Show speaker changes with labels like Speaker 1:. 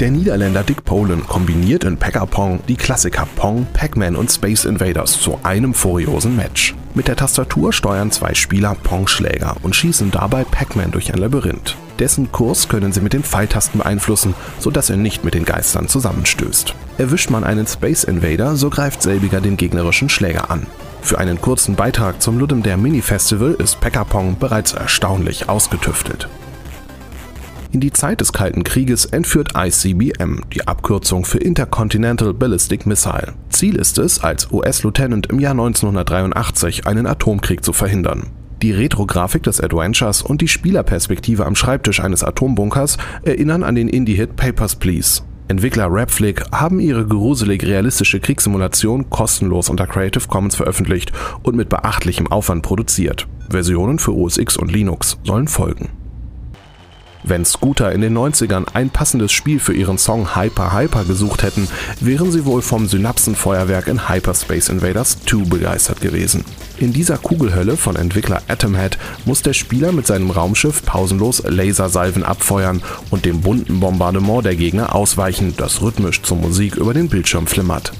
Speaker 1: Der Niederländer Dick Poland kombiniert in Packer-Pong die Klassiker Pong, Pac-Man und Space Invaders zu einem furiosen Match. Mit der Tastatur steuern zwei Spieler Pong-Schläger und schießen dabei Pac-Man durch ein Labyrinth. Dessen Kurs können sie mit den Pfeiltasten beeinflussen, sodass er nicht mit den Geistern zusammenstößt. Erwischt man einen Space Invader, so greift selbiger den gegnerischen Schläger an. Für einen kurzen Beitrag zum Ludum Dare Mini Festival ist Packer-Pong bereits erstaunlich ausgetüftelt. In die Zeit des Kalten Krieges entführt ICBM, die Abkürzung für Intercontinental Ballistic Missile. Ziel ist es, als US-Lieutenant im Jahr 1983 einen Atomkrieg zu verhindern. Die Retro-Grafik des Adventures und die Spielerperspektive am Schreibtisch eines Atombunkers erinnern an den Indie-Hit Papers, Please. Entwickler Rapflick haben ihre gruselig realistische Kriegssimulation kostenlos unter Creative Commons veröffentlicht und mit beachtlichem Aufwand produziert. Versionen für OS X und Linux sollen folgen. Wenn Scooter in den 90ern ein passendes Spiel für ihren Song Hyper Hyper gesucht hätten, wären sie wohl vom Synapsenfeuerwerk in Hyperspace Invaders 2 begeistert gewesen. In dieser Kugelhölle von Entwickler Atomhead muss der Spieler mit seinem Raumschiff pausenlos Lasersalven abfeuern und dem bunten Bombardement der Gegner ausweichen, das rhythmisch zur Musik über den Bildschirm flimmert.